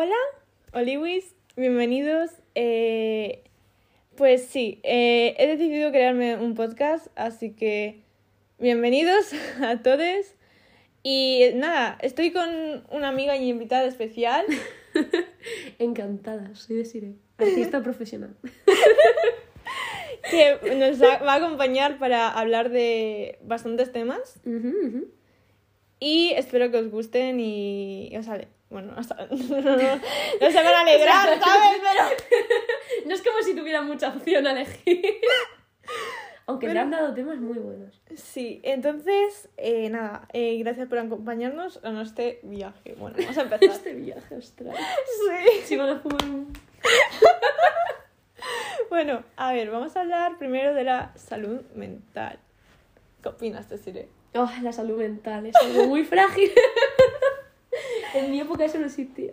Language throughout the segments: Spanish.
Hola, Oliwis, bienvenidos. Eh, pues sí, eh, he decidido crearme un podcast, así que bienvenidos a todos. Y nada, estoy con una amiga y invitada especial. Encantada, soy Desiree, artista profesional. que nos va a acompañar para hablar de bastantes temas. Y espero que os gusten y, os Bueno, hasta- no, se van a alegrar, ¿sabes? Pero... No es como si tuviera mucha opción a elegir. Aunque Pero- te han dado temas muy buenos. Sí, entonces, eh, nada, eh, gracias por acompañarnos en este viaje. Bueno, vamos a empezar. Este viaje astral. Sí. Si van a fumar un... Bueno, a ver, vamos a hablar primero de la salud mental. ¿Qué opinas, Desiree? Oh, la salud mental es algo muy frágil. En mi época eso no existía.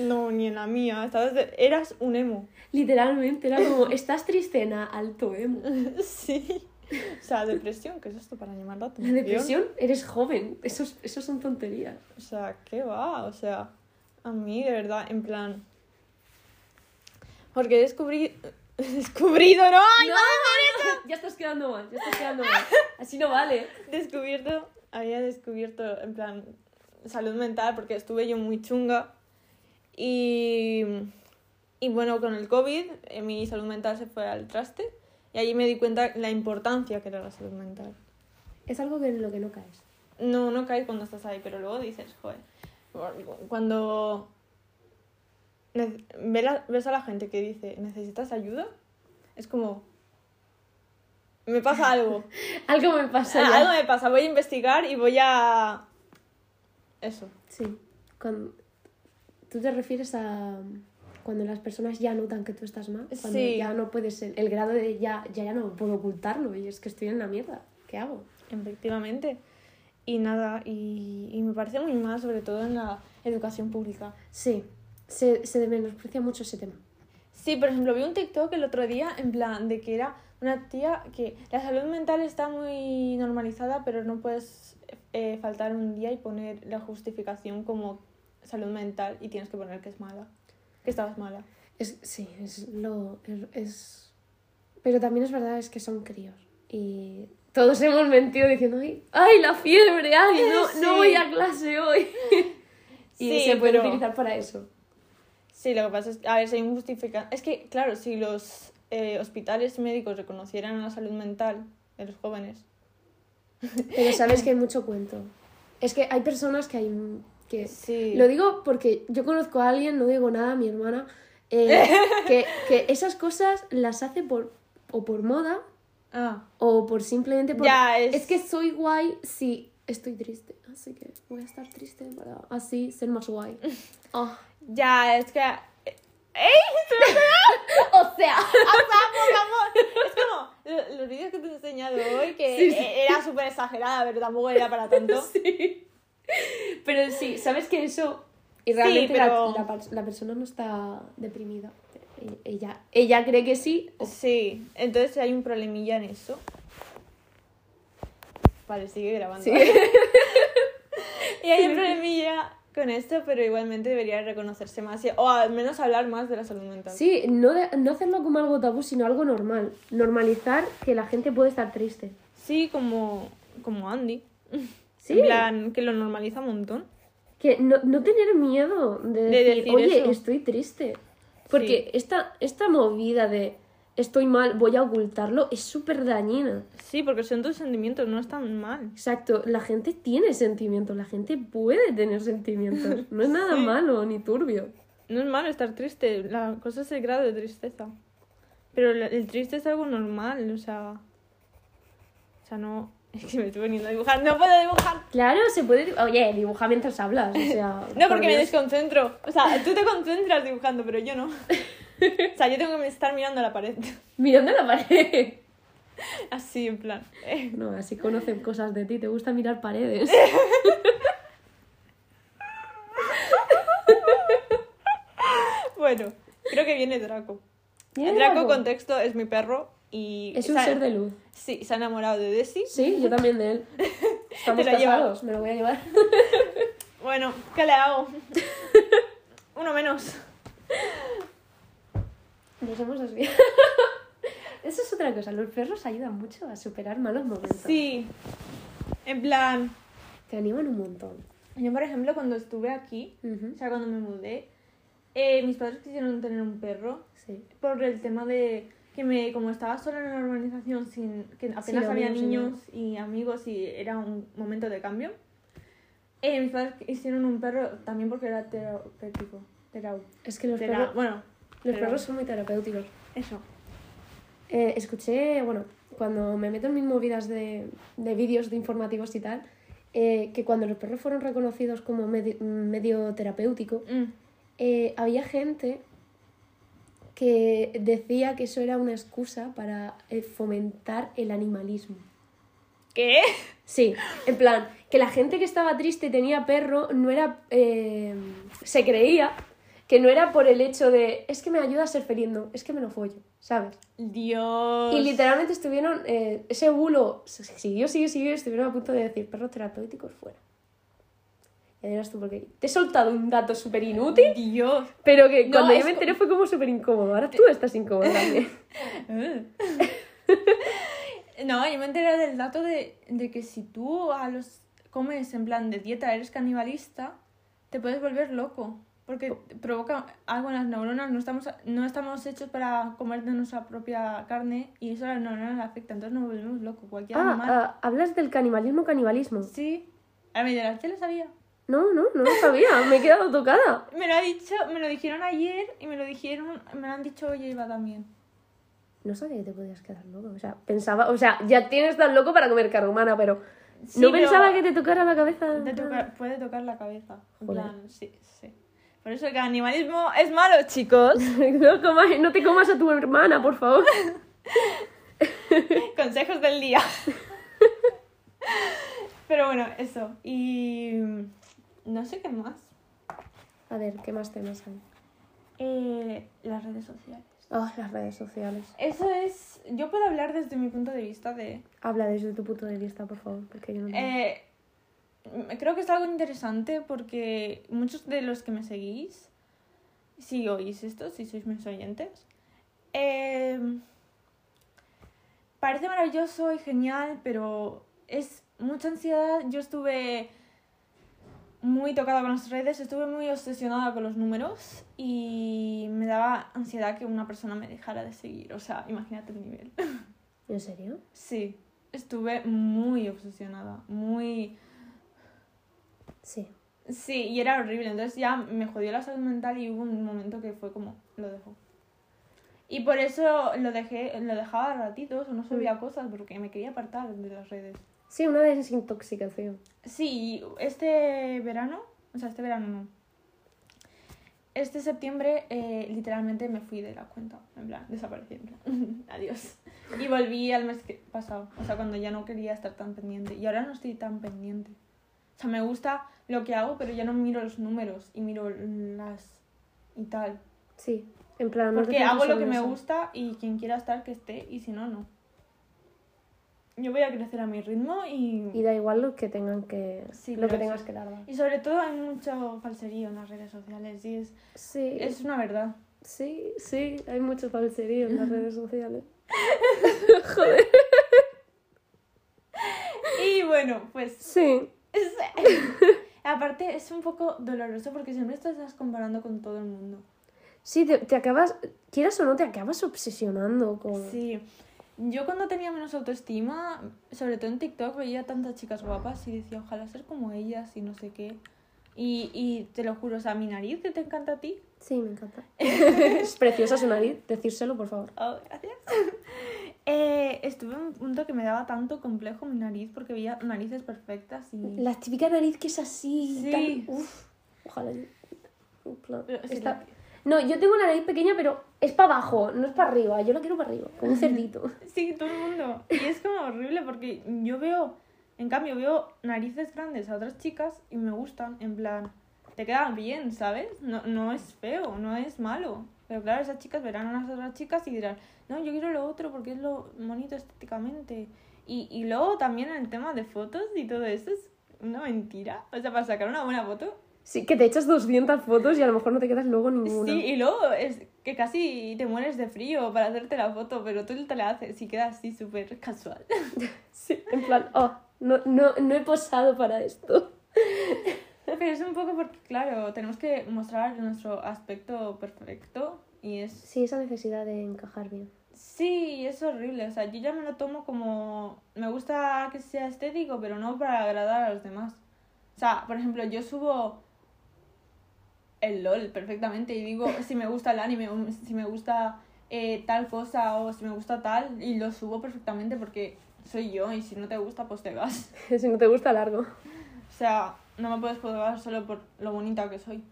No, ni en la mía. estabas de- Eras un emo. Literalmente, era como, estás tristena, alto emo. Sí. O sea, depresión, ¿qué es esto para llamar la La atención? depresión, eres joven. Eso, es- eso son tonterías. O sea, ¿qué va? O sea, a mí de verdad, en plan... Porque descubrí... Descubrido, no, ay, no, Ya estás quedando mal, ya estás quedando mal. Así no vale. descubierto, había descubierto, en plan, salud mental, porque estuve yo muy chunga. Y, y bueno, con el COVID, eh, mi salud mental se fue al traste. Y allí me di cuenta la importancia que era la salud mental. Es algo que en lo que no caes. No, no caes cuando estás ahí, pero luego dices, joder, cuando ves a la gente que dice, ¿necesitas ayuda? Es como, me pasa algo. Algo me pasa Ah, ya. algo me pasa, voy a investigar y voy a... Eso. Sí. Cuando... Tú te refieres a cuando las personas ya notan que tú estás mal. Cuando Sí. ya no puedes ser. El grado de ya, ya, ya no puedo ocultarlo y es que estoy en la mierda. ¿Qué hago? Efectivamente. Y nada, y, y me parece muy mal, sobre todo en la educación pública. Sí. Se, se menosprecia mucho ese tema. Sí, por ejemplo, vi un TikTok el otro día en plan de que era una tía que la salud mental está muy normalizada, pero no puedes eh, faltar un día y poner la justificación como salud mental y tienes que poner que es mala, que estabas mala. Es, sí, es lo. Es, Pero también es verdad, es que son críos. Y todos hemos mentido diciendo, ay, ay la fiebre, ay, no, Sí. no voy a clase hoy. y Sí, se puede pero- utilizar para eso. Sí, lo que pasa es que, a ver, si hay un. Es que, claro, si los eh, hospitales médicos reconocieran la salud mental de los jóvenes, Pero sabes que hay mucho cuento. Es que hay personas que hay que sí. lo digo porque yo conozco a alguien, no digo nada, mi hermana, eh, que, que esas cosas las hace por o por moda Ah, o por simplemente por Ya, es- que soy guay si estoy triste, así que voy a estar triste para así ser más guay. Ah. ya, es que... ¡Ey! O sea, por favor. Es como los vídeos que te he enseñado hoy, que Sí, sí. e- era súper exagerada, pero tampoco era para tanto. sí. Pero sí, sabes que eso y realmente la- pero- la, pers- la persona no está deprimida. E- Ella, ella cree que sí. o- Sí, entonces hay un problemilla en eso. Vale, sigue grabando. Sí. Y hay un problemilla con esto, pero igualmente debería reconocerse más y- o al menos hablar más de la salud mental. Sí, no, de- no hacerlo como algo tabú, sino algo normal. Normalizar que la gente puede estar triste. Sí, como, como Andy. Sí. En plan, que lo normaliza un montón. Que no, no tener miedo de De decir, decir oye, eso". estoy triste. Porque esta, esta movida de estoy mal, voy a ocultarlo, es súper dañina. Sí, porque son tus sentimientos, no están mal. Exacto, la gente tiene sentimientos, la gente puede tener sentimientos. No es nada Sí. malo ni turbio. No es malo estar triste, la cosa es el grado de tristeza. Pero el triste es algo normal, o sea. O sea, no. Es que me estoy poniendo a dibujar, no puedo dibujar. Claro, se puede. Oye, dibuja mientras hablas. O sea, No, por porque me Dios. desconcentro. O sea, tú te concentras dibujando, pero yo no. O sea, yo tengo que estar mirando la pared. Mirando la pared. Así, en plan. eh. No, así conocen cosas de ti. Te gusta mirar paredes. Bueno, creo que viene Draco. ¿Viene Draco, Draco? contexto, es mi perro y... Es un ha- ser de luz. Sí, se ha enamorado de Desi. Sí, yo también de él. Estamos casados, me lo voy a llevar. Bueno, ¿qué le hago? Uno menos. Nos hemos desviado. Eso es otra cosa. Los perros ayudan mucho a superar malos momentos. Sí. En plan, Te animan un montón. yo por ejemplo cuando estuve aquí, Ujú. o sea, cuando me mudé, eh, mis padres quisieron tener un perro Sí. por el tema de que me como estaba sola en la urbanización sin que apenas lo había mismo, sí, niños y amigos y era un momento de cambio eh, mis padres hicieron un perro también porque era terapéutico Es que los perros, bueno los pero- perros son muy terapéuticos. eso Eh, escuché, bueno, cuando me meto en mis movidas de, de vídeos de informativos y tal, eh, que cuando los perros fueron reconocidos como medi- medio terapéutico, Mm. eh, había gente que decía que eso era una excusa para fomentar el animalismo. ¿qué? Sí, en plan, que la gente que estaba triste y tenía perro no era. eh, se creía que no era por el hecho de. Es que me ayuda a ser feliz, no, es que me lo follo, ¿sabes? Dios Y literalmente estuvieron. eh, ese bulo siguió, siguió, siguió, y estuvieron a punto de decir perros terapéuticos fuera. Y dirás tú, porque te he soltado un dato súper inútil, Dios pero que No, cuando yo es me enteré fue como súper incómodo. Ahora tú estás incómodo también. No, yo me enteré del dato de, de que si tú a los comes en plan de dieta eres canibalista, te puedes volver loco. Porque provoca algo en las neuronas, no estamos, no estamos hechos para comer de nuestra propia carne y eso a las neuronas afecta, entonces nos volvemos locos. Cualquier Ah, animal. ah, hablas del canibalismo, canibalismo. Sí, a mí de la lo sabía. No, no, no lo sabía, me he quedado tocada. Me lo ha dicho, me lo dijeron ayer y me lo dijeron, me lo han dicho hoy Eva también. No sabía que te podías quedar loco. O sea, pensaba, o sea, ya tienes tan loco para comer carne humana, pero Sí, no pero pensaba que te tocara la cabeza. te toca- puede tocar la cabeza. En Joder. plan, sí, sí. Por eso el canibalismo es malo, chicos. no, comas- no te comas a tu hermana, por favor. Consejos del día. Pero bueno, eso. Y no sé qué más. A ver, ¿qué más temas hay? Eh, las redes sociales. Ah, las redes sociales. Eso es. Yo puedo hablar desde mi punto de vista de. Habla desde tu punto de vista, por favor, porque yo no. Eh, creo que es algo interesante porque muchos de los que me seguís, si oís esto, si sois mis oyentes, eh, parece maravilloso y genial, pero es mucha ansiedad. Yo estuve muy tocada con las redes, estuve muy obsesionada con los números y me daba ansiedad que una persona me dejara de seguir. O sea, imagínate el nivel. ¿En serio? Sí, estuve muy obsesionada, muy... Sí. Sí, y era horrible, entonces ya me jodió la salud mental y hubo un momento que fue como, lo dejo. Y por eso lo dejé, lo dejaba a ratitos o no subía cosas porque me quería apartar de las redes. Sí, una desintoxicación. Sí, este verano, o sea, este verano no. Este septiembre eh, literalmente me fui de la cuenta, en plan, desaparecí, en plan, adiós. Y volví al mes que- pasado, o sea, cuando ya no quería estar tan pendiente. Y ahora no estoy tan pendiente. O sea, me gusta lo que hago, pero ya no miro los números y miro las... y tal. Sí. En plan, no Porque hago lo que me gusta y quien quiera estar que esté y si no, no. Yo voy a crecer a mi ritmo y... Y da igual lo que tengan que. Sí, lo que tengas que dar. Y sobre todo hay mucho falserío en las redes sociales y es, Sí. es una verdad. Sí, sí, hay mucho falserío en las redes sociales. Y bueno, pues Sí. aparte es un poco doloroso porque siempre te estás comparando con todo el mundo. Sí, te, te acabas, quieras o no, te acabas obsesionando con... Sí. Yo cuando tenía menos autoestima, sobre todo en TikTok, veía tantas chicas guapas y decía, ojalá ser como ellas y no sé qué. Y, y te lo juro, o sea, mi nariz que te encanta a ti. Sí, me encanta. es preciosa su nariz, decírselo, por favor. Oh, gracias. Eh, estuve en un punto que me daba tanto complejo mi nariz porque veía narices perfectas y... La típica nariz que es así. Sí. Tan, uf, ojalá. Pero sí, está- No, yo tengo la nariz pequeña, pero es para abajo, no es para arriba. Yo la quiero para arriba, como un cerdito. Sí, todo el mundo. Y es como horrible porque yo veo, en cambio, veo narices grandes a otras chicas y me gustan, en plan, te quedan bien, ¿sabes? No, no es feo, no es malo. Pero claro, esas chicas verán a las otras chicas y dirán, no, yo quiero lo otro porque es lo bonito estéticamente. Y, y luego también el tema de fotos y todo eso es una mentira. O sea, para sacar una buena foto Sí, que te echas 200 fotos y a lo mejor no te quedas luego ninguna. Sí, y luego es que casi te mueres de frío para hacerte la foto, pero tú te la haces y queda así súper casual. Sí, en plan, oh, no, no, no he posado para esto. Pero es un poco porque, claro, tenemos que mostrar nuestro aspecto perfecto y es... Sí, esa necesidad de encajar bien. Sí, es horrible. O sea, yo ya me lo tomo como... Me gusta que sea estético, pero no para agradar a los demás. O sea, por ejemplo, yo subo el LOL perfectamente y digo si me gusta el anime o si me gusta eh, tal cosa o si me gusta tal y lo subo perfectamente porque soy yo y si no te gusta pues te vas. si no te gusta, largo. O sea, no me puedes juzgar solo por lo bonita que soy.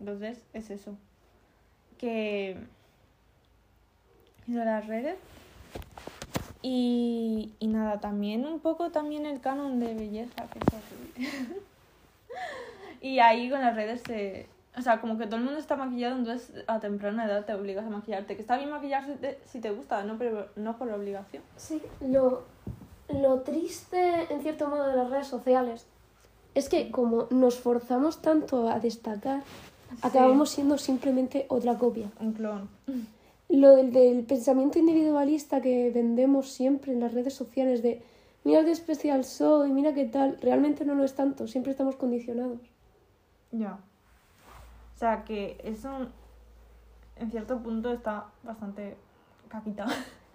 Entonces, es eso. Que... de las redes. Y, y nada, también un poco también el canon de belleza, que es y ahí con las redes se... O sea, como que todo el mundo está maquillado, entonces a temprana edad te obligas a maquillarte. Que está bien maquillarse si te gusta, no, pero no por obligación. Sí, lo, lo triste en cierto modo de las redes sociales es que como nos forzamos tanto a destacar, acabamos siendo simplemente otra copia. Un clon. Lo del, del pensamiento individualista que vendemos siempre en las redes sociales de mira qué especial soy, mira qué tal, realmente no lo es tanto, siempre estamos condicionados. Ya. O sea que eso en cierto punto está bastante caquita.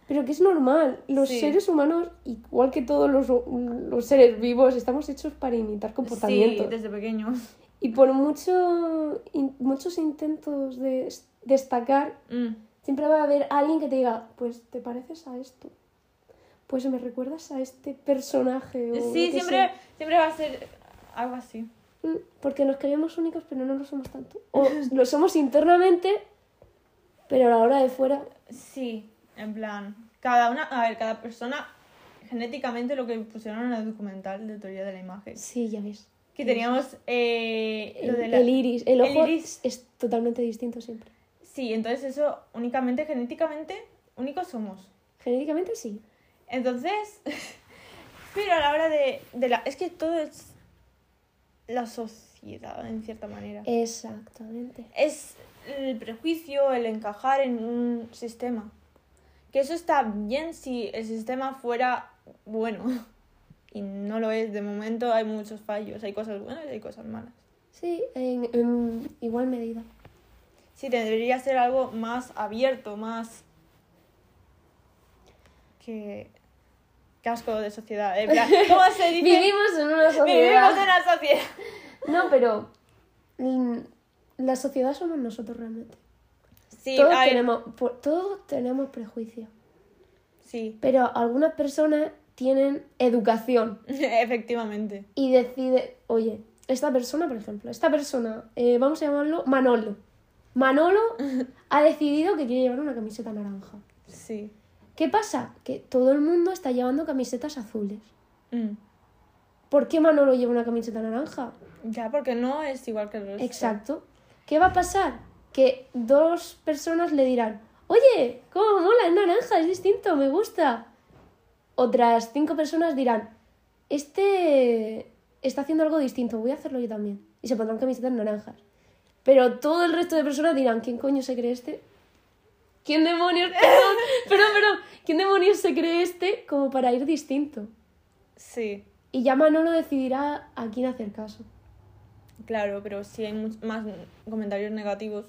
Pero que es normal, los Sí. seres humanos, igual que todos los, los seres vivos, estamos hechos para imitar comportamientos. Sí, desde pequeños. Y por mucho, in- muchos intentos de destacar, Mm. siempre va a haber alguien que te diga, pues te pareces a esto. Pues me recuerdas a este personaje. O Sí, siempre, siempre va a ser algo así. Mm, Porque nos creemos únicos, pero no lo somos tanto. O lo somos internamente, pero a la hora de fuera. Sí, en plan, cada una, a ver, cada persona genéticamente lo que pusieron en el documental de teoría de la imagen. Sí, ya ves. Que teníamos eh, lo El, de la- el iris, el el ojo iris. es totalmente distinto siempre. Sí, entonces eso únicamente genéticamente únicos somos. Genéticamente sí. Entonces, pero a la hora de, de la... Es que todo es la sociedad, en cierta manera. Exactamente. Es el prejuicio, el encajar en un sistema. Que eso está bien si el sistema fuera bueno. Y no lo es. De momento hay muchos fallos. Hay cosas buenas y hay cosas malas. Sí, en, en igual medida. Sí, debería ser algo más abierto, más... Que... Casco de sociedad. En plan, ¿Cómo se dice? Vivimos en una sociedad. Vivimos en una sociedad. No, pero la sociedad somos nosotros realmente. Sí, todos, a ver, tenemos, todos tenemos prejuicios. sí, Pero algunas personas tienen educación efectivamente. y decide, oye, esta persona, por ejemplo, esta persona, eh, vamos a llamarlo Manolo. Manolo ha decidido que quiere llevar una camiseta naranja. Sí. ¿Qué pasa? Que todo el mundo está llevando camisetas azules. Mm. ¿Por qué Manolo lleva una camiseta naranja? Ya, porque no es igual que el resto. Exacto. ¿Qué va a pasar? Que dos personas le dirán, oye, cómo mola, es naranja, es distinto, me gusta. Otras cinco personas dirán, este está haciendo algo distinto, voy a hacerlo yo también. Y se pondrán camisetas naranjas. Pero todo el resto de personas dirán, ¿quién coño se cree este? ¿Quién demonios? Perdón, perdón, perdón. ¿Quién demonios se cree este como para ir distinto? Sí, Y ya Manolo decidirá a quién hacer caso. claro, pero si hay más comentarios negativos,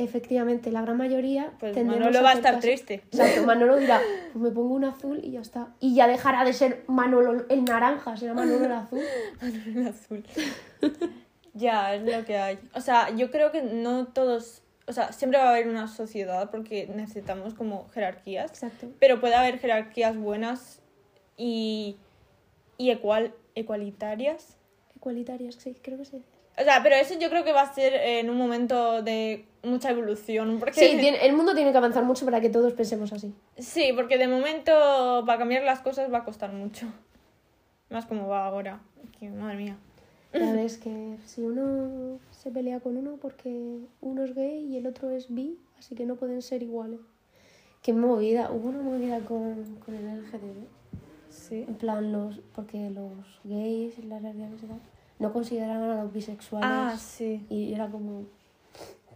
Efectivamente, la gran mayoría pues Manolo va a estar caso. triste. Exacto, Manolo dirá, pues me pongo un azul y ya está. Y ya dejará de ser Manolo el naranja, será Manolo el azul. El azul. ya, es lo que hay. O sea, yo creo que no todos... O sea, siempre va a haber una sociedad porque necesitamos como jerarquías. Exacto. Pero puede haber jerarquías buenas y, y ecual, ecualitarias. Igualitarias, sí, creo que sí. O sea, pero eso yo creo que va a ser en un momento de mucha evolución. Porque Sí, tiene- el mundo tiene que avanzar mucho para que todos pensemos así. Sí, porque de momento para cambiar las cosas va a costar mucho. Más como va ahora. Que, madre mía. Ya ves que si uno se pelea con uno porque uno es gay y el otro es bi, así que no pueden ser iguales. Qué movida, hubo una movida con, con el LGTB. Sí. En plan, los porque los gays y las lesbianas y tal no consideraban a los bisexuales. Ah, sí. Y era como,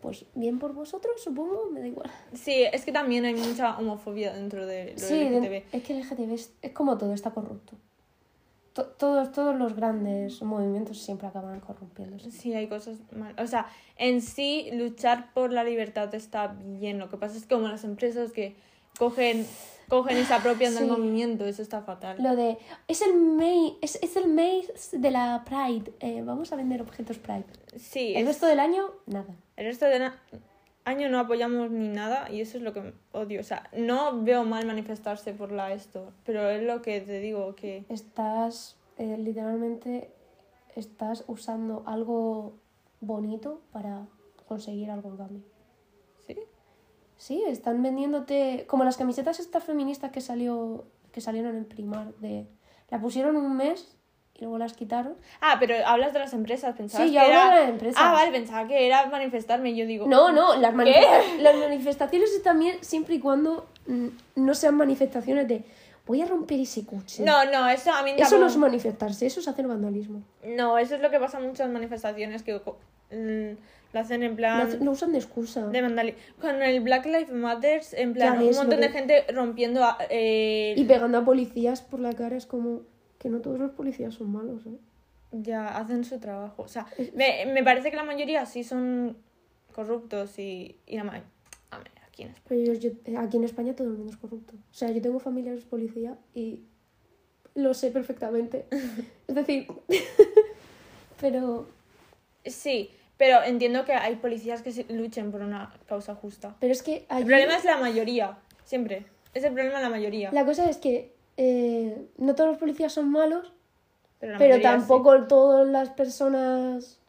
pues bien por vosotros, supongo, me da igual. Sí, es que también hay mucha homofobia dentro de lo Sí, LGTB. es que el LGTB es, es como todo, está corrupto. To- todos, todos los grandes movimientos siempre acaban corrompiéndose. Sí, hay cosas mal. O sea, en sí, luchar por la libertad está bien. Lo que pasa es que como las empresas que cogen, cogen y se apropian del movimiento, eso está fatal. Lo de, es el mes, es, es el de la Pride, eh, vamos a vender objetos Pride. Sí, El es- resto del año, nada. el resto del año no apoyamos ni nada y eso es lo que odio. O sea, no veo mal manifestarse por la esto, pero es lo que te digo, que... Estás, eh, literalmente, estás usando algo bonito para conseguir algo en cambio. Sí, Sí, están vendiéndote como las camisetas estas feministas que salió que salieron en Primar de la pusieron un mes y luego las quitaron. Ah, pero hablas de las empresas, pensabas Sí, que yo hablo era... de las empresas. Ah, vale, pensaba que era manifestarme y yo digo... No, no, las, manifesta- las manifestaciones están bien siempre y cuando no sean manifestaciones de voy a romper ese coche. No, no, eso a mí eso tampoco- no es manifestarse, eso es hacer vandalismo. No, eso es lo que pasa en muchas manifestaciones que mm, lo hacen en plan lo usan de excusa. de vandalismo. Con el Black Lives Matter, en plan, un montón de que- gente rompiendo a- eh, Y pegando a policías por la cara es como que no todos los policías son malos, ¿eh? ya hacen su trabajo. O sea, me, me parece que la mayoría sí son corruptos y, y la ma- a ver, aquí en España. Pero yo- yo- aquí en España todo el mundo es corrupto. O sea, yo tengo familiares policía y lo sé perfectamente. es decir, pero, Sí, pero entiendo que hay policías que luchen por una causa justa. pero es que El problema es la mayoría, siempre. Es el problema de la mayoría. la cosa es que eh, no todos los policías son malos, Pero, sí. tampoco todas las personas...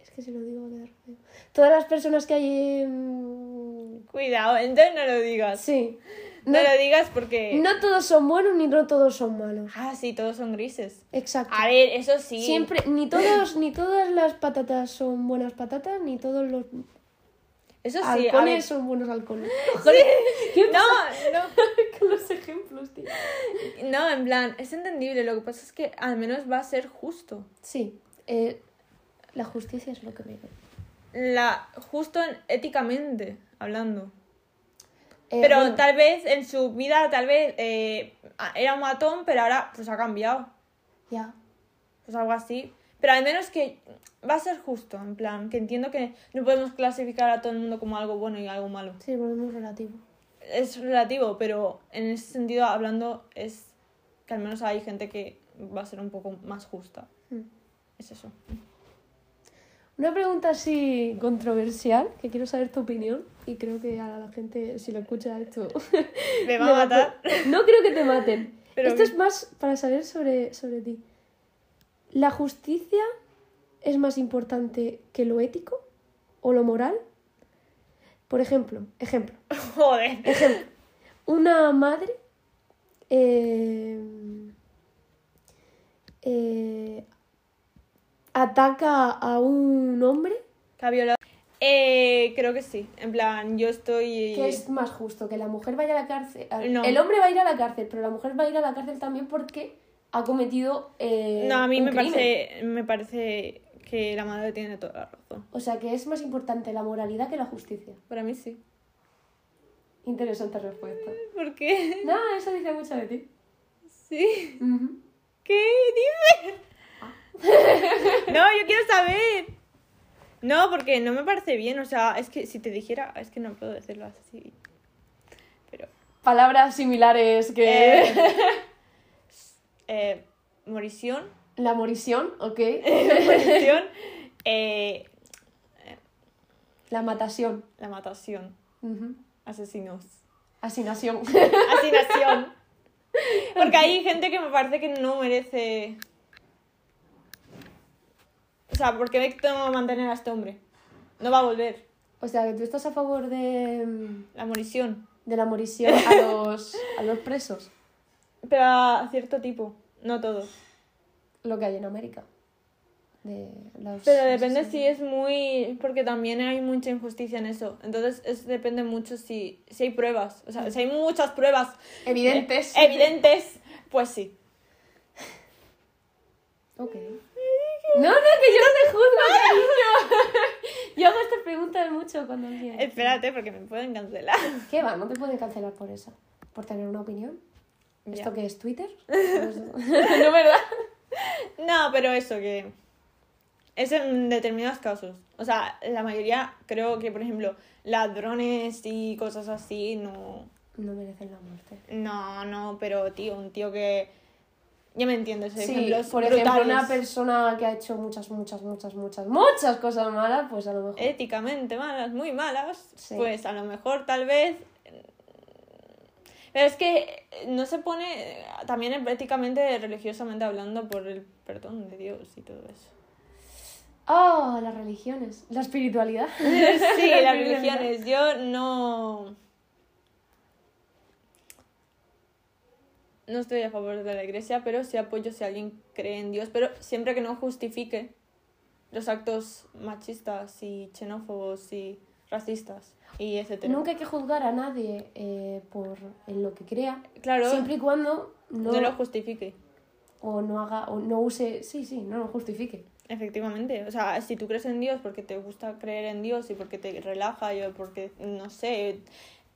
Es que si lo digo va a quedar feo. Todas las personas que hay. Cuidado, entonces no lo digas. Sí. No, No, lo digas porque... no todos son buenos ni no todos son malos. Ah, sí, todos son grises. Exacto. A ver, eso sí. Siempre, ni todos, ni todas las patatas son buenas patatas, ni todos los Eso sí, halcones son buenos halcones. ¿Qué No, pasa no. con los ejemplos, tío? No, en plan, es entendible. Lo que pasa es que al menos va a ser justo. Sí, eh, la justicia es lo que me La, justo en- éticamente hablando. Eh, pero bueno, tal vez en su vida, tal vez eh, era un matón, pero ahora pues ha cambiado. Ya. Pues algo así. Pero al menos que va a ser justo, en plan, que entiendo que no podemos clasificar a todo el mundo como algo bueno y algo malo. Sí, es muy relativo. Es relativo, pero en ese sentido hablando es que al menos hay gente que va a ser un poco más justa. Mm. Es eso. Una pregunta así controversial, que quiero saber tu opinión, y creo que a la gente, si lo escucha esto, Me va a matar. No creo que te maten. Pero- Esto es más para saber sobre, sobre ti. ¿La justicia es más importante que lo ético o lo moral? Por ejemplo, ejemplo, Joder. ejemplo. Una madre eh, eh, ataca a un hombre ¿Que ha violado? Eh, creo que sí. En plan, yo estoy. que es más justo, que la mujer vaya a la cárcel. No. El hombre va a ir a la cárcel, pero la mujer va a ir a la cárcel también porque ha cometido. eh, No, a mí un me crimen. parece, me parece que la madre tiene toda la razón. O sea, que es más importante la moralidad que la justicia. Para mí sí. Interesante respuesta. ¿Por qué? No, eso dice mucho de ti. Sí. ¿Qué dices? No, yo quiero saber. No, porque no me parece bien. O sea, es que si te dijera, es que no puedo decirlo así. Pero. Palabras similares que. Eh, eh, morición. La morisión, ok. morición. eh, La matación. la matación. Asesinos. Asinación. Asinación. Porque hay gente que me parece que no merece. O sea, ¿por qué me tengo que mantener a este hombre? No va a volver. o sea, que tú estás a favor de, mm, La morición. de la morisión a los, a los presos. Pero a cierto tipo, no todos. Lo que hay en América. de los... Pero depende si es muy... Porque también hay mucha injusticia en eso. Entonces es, depende mucho si, si hay pruebas. O sea, si hay muchas pruebas Evidentes. eh, evidentes, pues sí. Ok. No, no, que yo no te juzgo, cariño. Yo hago estas preguntas mucho cuando alguien... Espérate, porque me pueden cancelar. ¿Qué va? No te pueden cancelar por eso. ¿Por tener una opinión? Ya. ¿Esto qué es? ¿Twitter? no, ¿verdad? No, pero eso que... Es en determinados casos. O sea, la mayoría creo que, por ejemplo, ladrones y cosas así, no... No merecen la muerte. No, no, pero tío, un tío que... Ya me entiendes, Sí, ejemplos por ejemplo, brutales. una persona que ha hecho muchas, muchas, muchas, muchas, muchas cosas malas, pues a lo mejor... éticamente malas, muy malas, Sí. pues a lo mejor tal vez... Pero es que no se pone también éticamente, religiosamente hablando, por el perdón de Dios y todo eso. Oh, las religiones. La espiritualidad. Sí, las religiones. Yo no... No estoy a favor de la iglesia, pero sí apoyo si alguien cree en Dios, pero siempre que no justifique los actos machistas y xenófobos y racistas y etcétera. Nunca hay que juzgar a nadie eh, por en lo que crea, Claro, siempre y cuando no, no lo justifique. o no haga o no use, sí, sí, no lo justifique. Efectivamente, o sea, si tú crees en Dios porque te gusta creer en Dios y porque te relaja y o porque, no sé,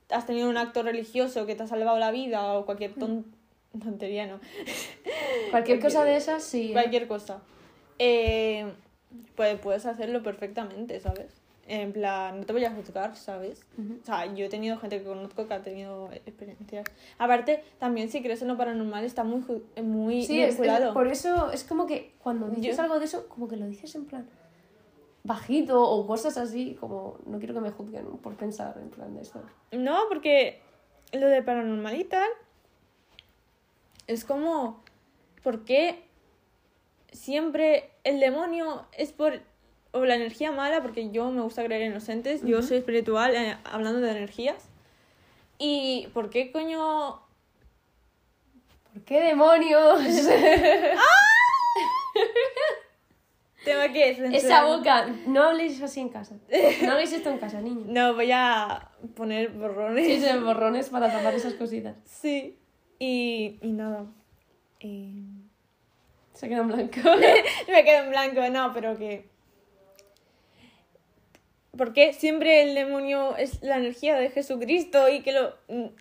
has tenido un acto religioso que te ha salvado la vida o cualquier ton- tontería, ¿no? Cualquier cosa de esas, sí. Cualquier cosa. Eh, pues puedes hacerlo perfectamente, ¿sabes? En plan, no te voy a juzgar, ¿sabes? O sea, yo he tenido gente que conozco que ha tenido experiencias. Aparte, también si crees en lo paranormal está muy, muy Sí, es- es- vinculado. por eso es como que cuando dices Yo- algo de eso, como que lo dices en plan bajito o cosas así, como no quiero que me juzguen por pensar en plan de esto. No, porque lo de paranormal y tal es como, ¿por qué siempre el demonio es por, o la energía mala? Porque yo me gusta creer en los entes, yo soy espiritual, eh, hablando de energías. ¿Y por qué coño ¿Por qué demonios? tengo que censurar? Esa boca, no habléis así en casa. No hagáis esto en casa, niños. No, voy a poner borrones. Sí, se borrones para tapar esas cositas. Sí. Y, y nada. Y... Se queda en blanco. Me quedo en blanco, no, pero que. ¿Por qué siempre el demonio es la energía de Jesucristo y que lo.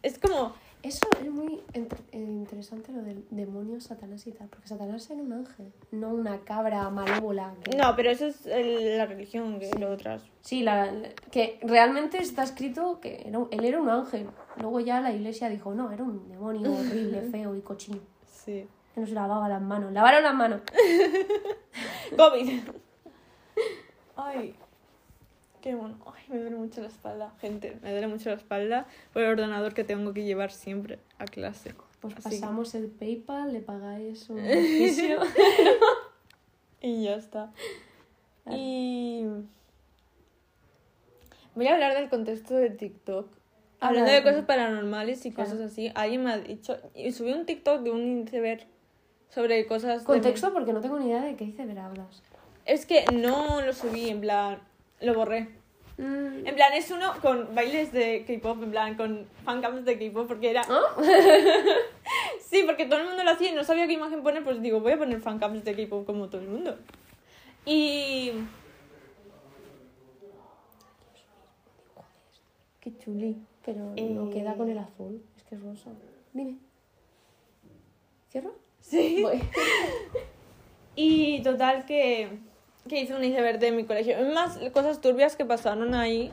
Es como. Eso es muy eh, interesante lo del demonio, Satanás y tal, porque Satanás era un ángel, no una cabra malévola. que- No, pero eso es el- la religión, que Sí. lo otras. Sí, la, la- que realmente está escrito que era él era un ángel. Luego ya la iglesia dijo, no, era un demonio horrible, feo y cochino. Sí. Que no se lavaba las manos. Lavaron las manos. COVID. Ay. Qué bueno. Ay, me duele mucho la espalda. Gente, me duele mucho la espalda por el ordenador que tengo que llevar siempre a clase. Pues Así que- pasamos el PayPal, le pagáis un beneficio. Y ya está. Y voy a hablar del contexto de TikTok. Habla Hablando de- de cosas paranormales y Claro. cosas así, alguien me ha dicho, y subí un TikTok de un iceberg sobre cosas... de- Contexto porque no tengo ni idea de qué dice ver hablas. Es que no lo subí, en plan, lo borré. Mm, En plan, es uno con bailes de K-pop, en plan, con fancams de K-pop, porque era... ¿Ah? Sí, porque todo el mundo lo hacía y no sabía qué imagen poner, pues digo, voy a poner fancams de K-pop como todo el mundo. Y... Qué chuli. Pero no Eh. queda con el azul. Es que es rosa. Dime. ¿Cierro? Sí. Voy. Y total que, que hice un iceberg de mi colegio. Más, cosas turbias que pasaron ahí.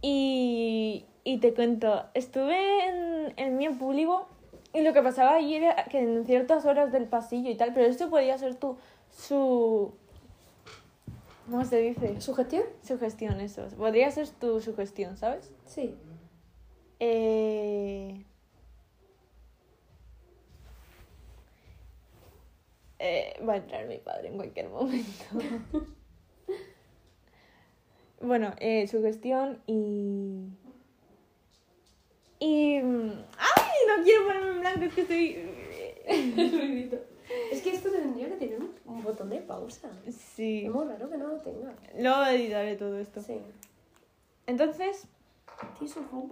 Y, y te cuento, estuve en el mío público y lo que pasaba ahí era que en ciertas horas del pasillo y tal, pero esto podía ser tu, su... ¿Cómo se dice? ¿Sugestión? Sugestión, eso. Podría ser tu sugestión, ¿sabes? Sí. Eh... Eh, va a entrar mi padre en cualquier momento. bueno, eh, su gestión y... Y... mm, ¡Ay! No quiero ponerme en blanco, es que estoy... Es que esto tendría que tener un, botón de pausa. Sí. Es muy raro que no lo tenga. Luego editaré todo esto. Sí. Entonces, Tienes un.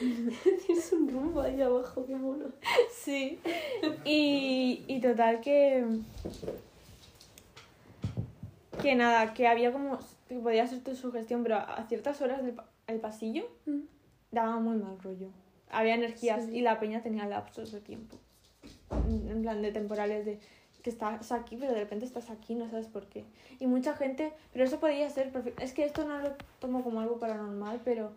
Tienes un rumbo ahí abajo, qué mono. sí. Y, y total que... Que nada, que había como... Que podía ser tu sugestión, pero a ciertas horas del el pasillo daba muy mal rollo. Había energías Sí. y la peña tenía lapsos de tiempo. En en plan de temporales de que estás aquí, pero de repente estás aquí, no sabes por qué. Y mucha gente, pero eso podía ser perfecto. Es que esto no lo tomo como algo paranormal, pero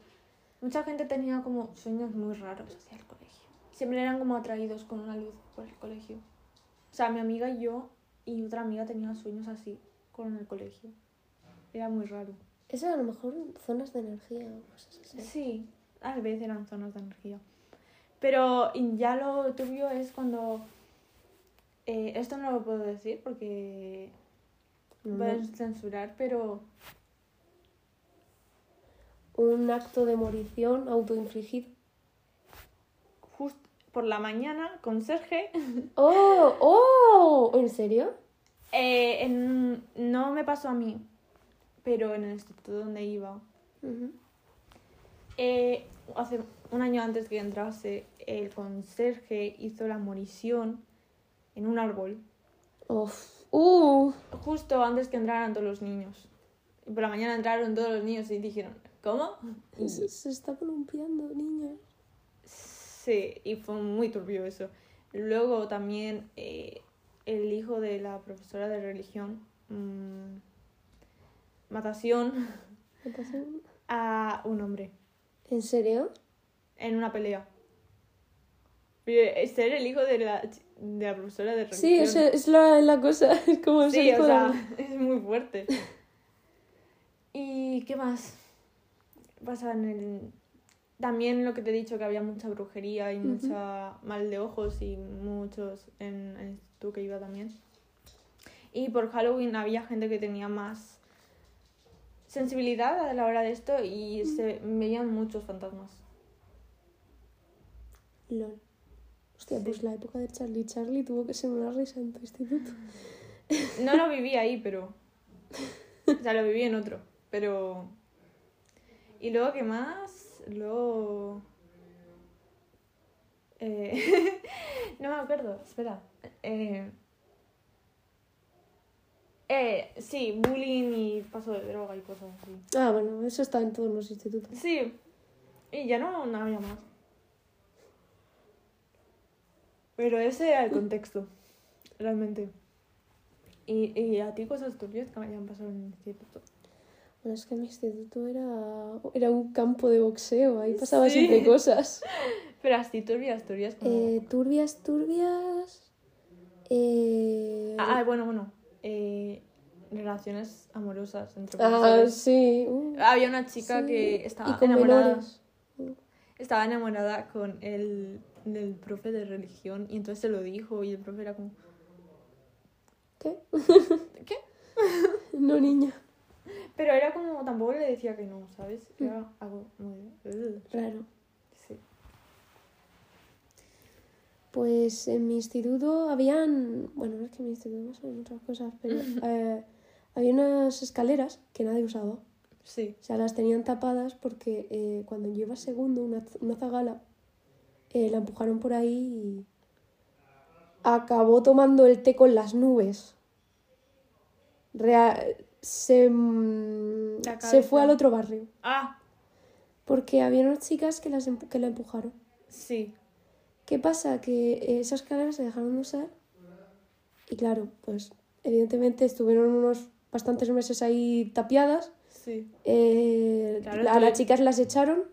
mucha gente tenía como sueños muy raros hacia el colegio. Siempre eran como atraídos con una luz por el colegio. O sea, mi amiga y yo y otra amiga tenían sueños así con el colegio. Era muy raro. Eso a lo mejor zonas de energía o cosas así. Sí, a veces eran zonas de energía. Pero ya lo turbio es cuando... eh, esto no lo puedo decir porque No. pueden censurar, pero Un acto de morición autoinfligido. justo por la mañana con Serge ¡Oh! ¡Oh! ¿En serio? eh, en- no me pasó a mí, pero en el instituto donde iba, eh, hace un año antes que entrase, el conserje hizo la morición en un árbol. Uf. ¡Uh! justo antes que entraran todos los niños. Y por la mañana entraron todos los niños y dijeron, ¿cómo? Se, se está columpiando, niña. sí, y fue muy turbio eso. Luego también eh, el hijo de la profesora de religión, mm, matación ¿Qué pasa? a un hombre ¿En serio? en una pelea. Y Ser el hijo de la, de la profesora de religión. Sí, es, es la, la cosa. Es como Sí, o de- sea, es muy fuerte. ¿Y qué más? Pasa en el... También lo que te he dicho, que había mucha brujería y mucha mal de ojos y muchos en el instituto que iba también. Y por Halloween había gente que tenía más sensibilidad a la hora de esto y se veían muchos fantasmas. LOL. Hostia, Sí. pues la época de Charlie Charlie tuvo que ser una risa en tu instituto. No lo viví ahí, pero... O sea, lo viví en otro, pero... Y luego, ¿qué más? Luego... Eh... no me acuerdo, espera. Eh... Eh, sí, bullying y paso de droga y cosas así. Ah, bueno, eso está en todos los institutos. Sí, y ya no, no había más. Pero ese era el contexto, realmente. Y, y a ti cosas turbias que me hayan pasado en el instituto. Bueno, es que mi instituto era, era un campo de boxeo, ahí pasaba Sí. siempre cosas. Pero así turbias, turbias como... Eh, turbias, turbias. Eh... Ah, ah, bueno, bueno. Eh, relaciones amorosas entre Ah, sí. uh, Había una chica sí. que estaba enamorada. Estaba enamorada con el del profe de religión y entonces se lo dijo y el profe era como... ¿Qué? ¿Qué? No, niña. Pero era como, tampoco le decía que no, ¿sabes? Mm. Era algo muy... Raro. Sí. Pues en mi instituto habían, bueno, no es que en mi instituto pasan muchas cosas, pero eh, había unas escaleras que nadie usaba. Sí. O sea, las tenían tapadas porque eh, cuando yo iba segundo, una, una zagala, eh, la empujaron por ahí y acabó tomando el té con las nubes. Rea- se, mm, se fue al otro barrio. Ah, Porque había unas chicas que, las que la empujaron. sí. ¿Qué pasa? Que eh, esas escaleras se dejaron de usar y claro, pues evidentemente estuvieron unos bastantes meses ahí tapiadas. Sí. Eh, Claro, a las chicas las echaron,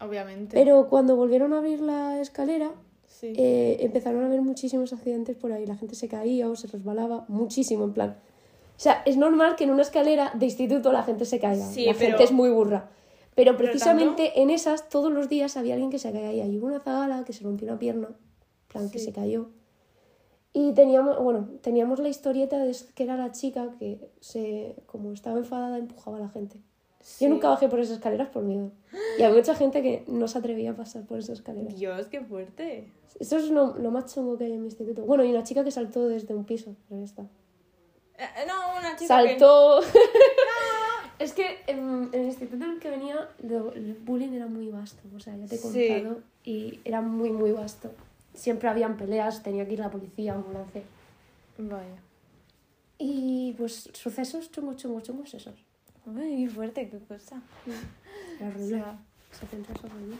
Obviamente. pero cuando volvieron a abrir la escalera Sí. eh, empezaron a haber muchísimos accidentes por ahí. La gente se caía o se resbalaba, muchísimo en plan. O sea, es normal que en una escalera de instituto la gente se caiga. Sí, la pero- gente es muy burra. Pero Pero precisamente en esas, todos los días había alguien que se caía. Y hubo una zagala que se rompió una pierna, plan que se cayó. Y teníamos, bueno, teníamos la historieta de que era la chica que se, como estaba enfadada, empujaba a la gente. Sí. Yo nunca bajé por esas escaleras por miedo. Y hay mucha gente que no se atrevía a pasar por esas escaleras. Dios, qué fuerte. Eso es lo, lo más chungo que hay en mi instituto. Bueno, y una chica que saltó desde un piso, pero ya está. Eh, no, una chica Saltó. es que en, en el instituto en el que venía, lo- el bullying era muy vasto. O sea, ya te he Sí. contado. Y era muy, muy vasto. Siempre habían peleas, tenía que ir la policía, ambulancia. que... Vaya. Y pues sucesos chungos, chungos, chungos esos. Ay, qué fuerte, qué cosa. O horrible. sea, Se centra sobre mí.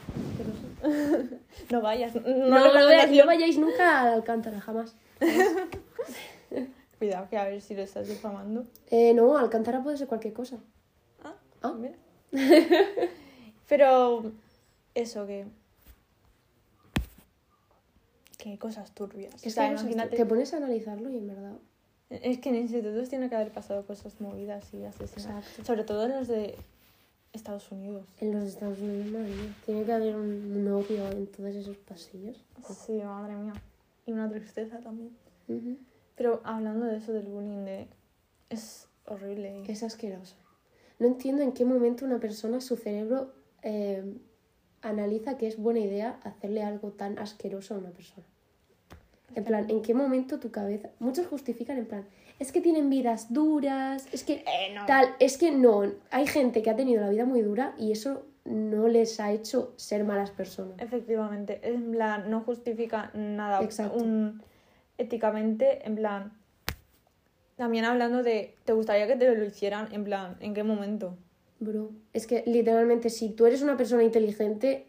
no vayas. No, No, no, no, no vayáis nunca al Alcántara, jamás. Cuidado, que a ver si lo estás difamando. Eh, no, Alcántara puede ser cualquier cosa. Ah, Ah. mira. Pero eso que... Qué cosas turbias. Es o sea, que imagínate... te pones a analizarlo y en verdad. Es que en institutos tiene que haber pasado cosas movidas y asesinatos. Exacto. Sobre todo en los de Estados Unidos. En los Estados Unidos, madre mía, Tiene que haber un novio en todos esos pasillos. Sí, madre mía. Y una tristeza también. Ujú. Pero hablando de eso del bullying, de... es horrible. Es asqueroso. No entiendo en qué momento una persona, su cerebro, eh, analiza que es buena idea hacerle algo tan asqueroso a una persona. En plan, ¿en qué momento tu cabeza... Muchos justifican en plan, es que tienen vidas duras, es que Eh, no. tal, es que no. Hay gente que ha tenido la vida muy dura y eso no les ha hecho ser malas personas. Efectivamente, en plan, no justifica nada. Exacto. Un, éticamente, en plan. También hablando de, ¿te gustaría que te lo hicieran? En plan, ¿en qué momento? Bro, es que literalmente si tú eres una persona inteligente,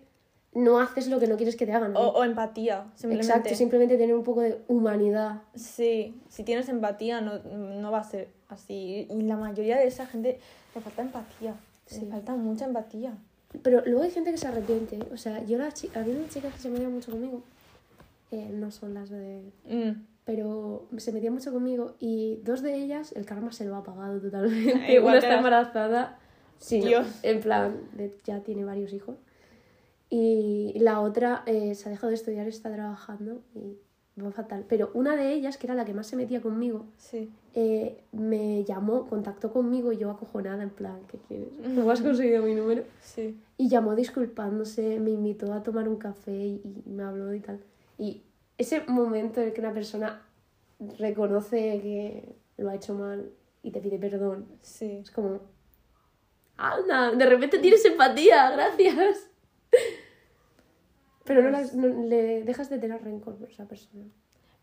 no haces lo que no quieres que te hagan. O, ¿no? o empatía, simplemente. Exacto, simplemente tener un poco de humanidad. Sí, si tienes empatía no, no va a ser así. Y la mayoría de esa gente le falta empatía. Sí. Le falta mucha empatía. Pero luego hay gente que se arrepiente. O sea, yo la chi- había unas chicas que se metían mucho conmigo. Eh, no son las de... Mm. Pero se metían mucho conmigo y dos de ellas el karma se lo ha apagado totalmente. Igual Una está las- embarazada. Sí, no, en plan, de- ya tiene varios hijos. Y la otra eh, se ha dejado de estudiar, está trabajando y va fatal. Pero una de ellas, que era la que más se metía conmigo, Sí. eh, me llamó, contactó conmigo y yo acojonada, en plan, ¿qué quieres? ¿No has conseguido mi número? Sí. Y llamó disculpándose, me invitó a tomar un café y, y me habló y tal. Y ese momento en el que una persona reconoce que lo ha hecho mal y te pide perdón, Sí. es como... ¡Anda! De repente tienes empatía, gracias. Pero no, las- no- le dejas de tener rencor por esa persona.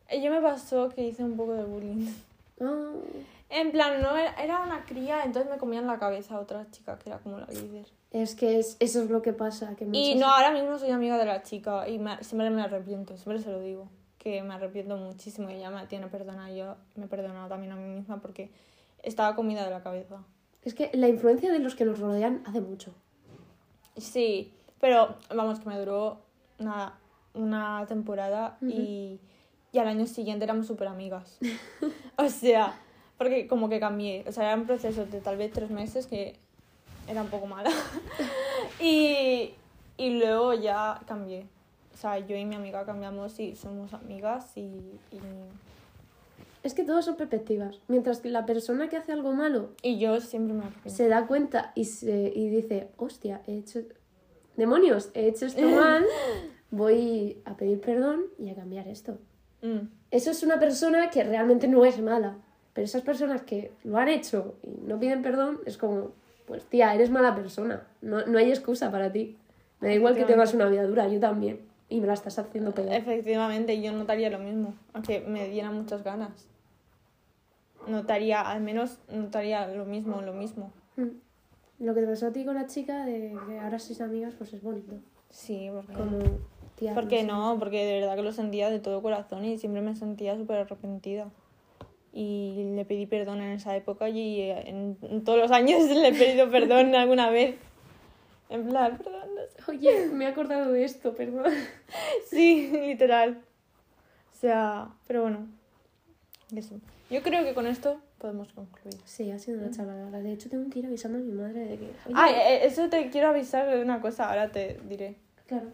Eh, Yo me pasó que hice un poco de bullying. Ah, En plan, no era, era una cría, entonces me comían la cabeza otra chica que era como la líder. es que es, eso es lo que pasa. Que Y no, ahora mismo soy amiga de la chica y me- siempre me arrepiento, siempre se lo digo. Que me arrepiento muchísimo y ella me tiene perdonado. Yo me he perdonado también a mí misma porque estaba comida de la cabeza. Es que la influencia de los que nos rodean hace mucho. Sí, pero vamos, que me duró nada, una temporada y, y al año siguiente éramos súper amigas. o sea, porque como que cambié. O sea, era un proceso de tal vez tres meses que era un poco mala. y, y luego ya cambié. O sea, yo y mi amiga cambiamos y somos amigas y... y... Es que todos son perspectivas. Mientras que la persona que hace algo malo y yo siempre me arrepiento. se da cuenta y, se, y dice, hostia, he hecho... Demonios, he hecho esto mal, voy a pedir perdón y a cambiar esto. Mm, Eso es una persona que realmente no es mala. Pero esas personas que lo han hecho y no piden perdón, es como, pues tía, eres mala persona. No, no hay excusa para ti. Me da igual que tengas una vida dura, yo también. Y me la estás haciendo pegar. Efectivamente, yo notaría lo mismo, aunque me dieran muchas ganas. Notaría, al menos notaría lo mismo, lo mismo. Mm. Lo que te pasó a ti con la chica de que ahora sois amigas, pues es bonito. Sí, porque... Como, tía, ¿Por qué sé. no? Porque de verdad que lo sentía de todo corazón y siempre me sentía súper arrepentida. Y le pedí perdón en esa época y eh, en, en todos los años le he pedido perdón alguna vez. En plan, perdón. no sé. Oye, me he acordado de esto, perdón. Sí, literal. O sea, pero bueno. Eso. Yo creo que con esto podemos concluir. Sí, ha sido una charla larga. De hecho, tengo que ir avisando a mi madre de que. Oye, Ah, eso te quiero avisar de una cosa, ahora te diré. Claro.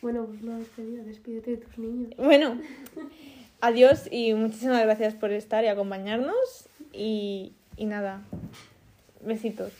Bueno, pues una despedida, despídete de tus niños. Bueno, adiós y muchísimas gracias por estar y acompañarnos. Y, y nada, Besitos.